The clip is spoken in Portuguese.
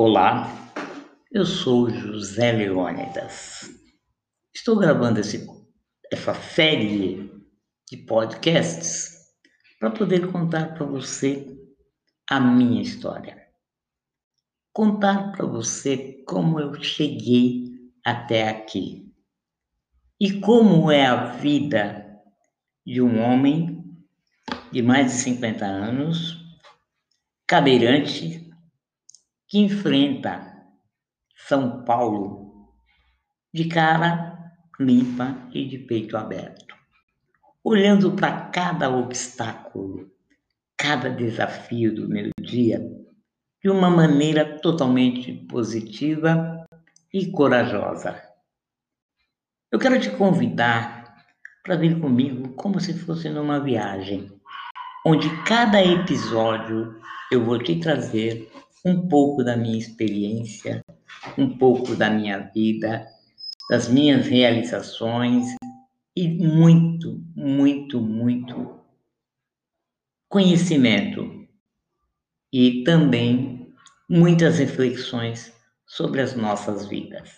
Olá, eu sou José Leônidas. Estou gravando esse, essa série de podcasts para poder contar para você a minha história. Contar para você como eu cheguei até aqui e como é a vida de um homem de mais de 50 anos, cadeirante, que enfrenta São Paulo de cara limpa e de peito aberto, olhando para cada obstáculo, cada desafio do meu dia de uma maneira totalmente positiva e corajosa. Eu quero te convidar para vir comigo como se fosse numa viagem, onde cada episódio eu vou te trazer um pouco da minha experiência, um pouco da minha vida, das minhas realizações e muito, muito, muito conhecimento e também muitas reflexões sobre as nossas vidas.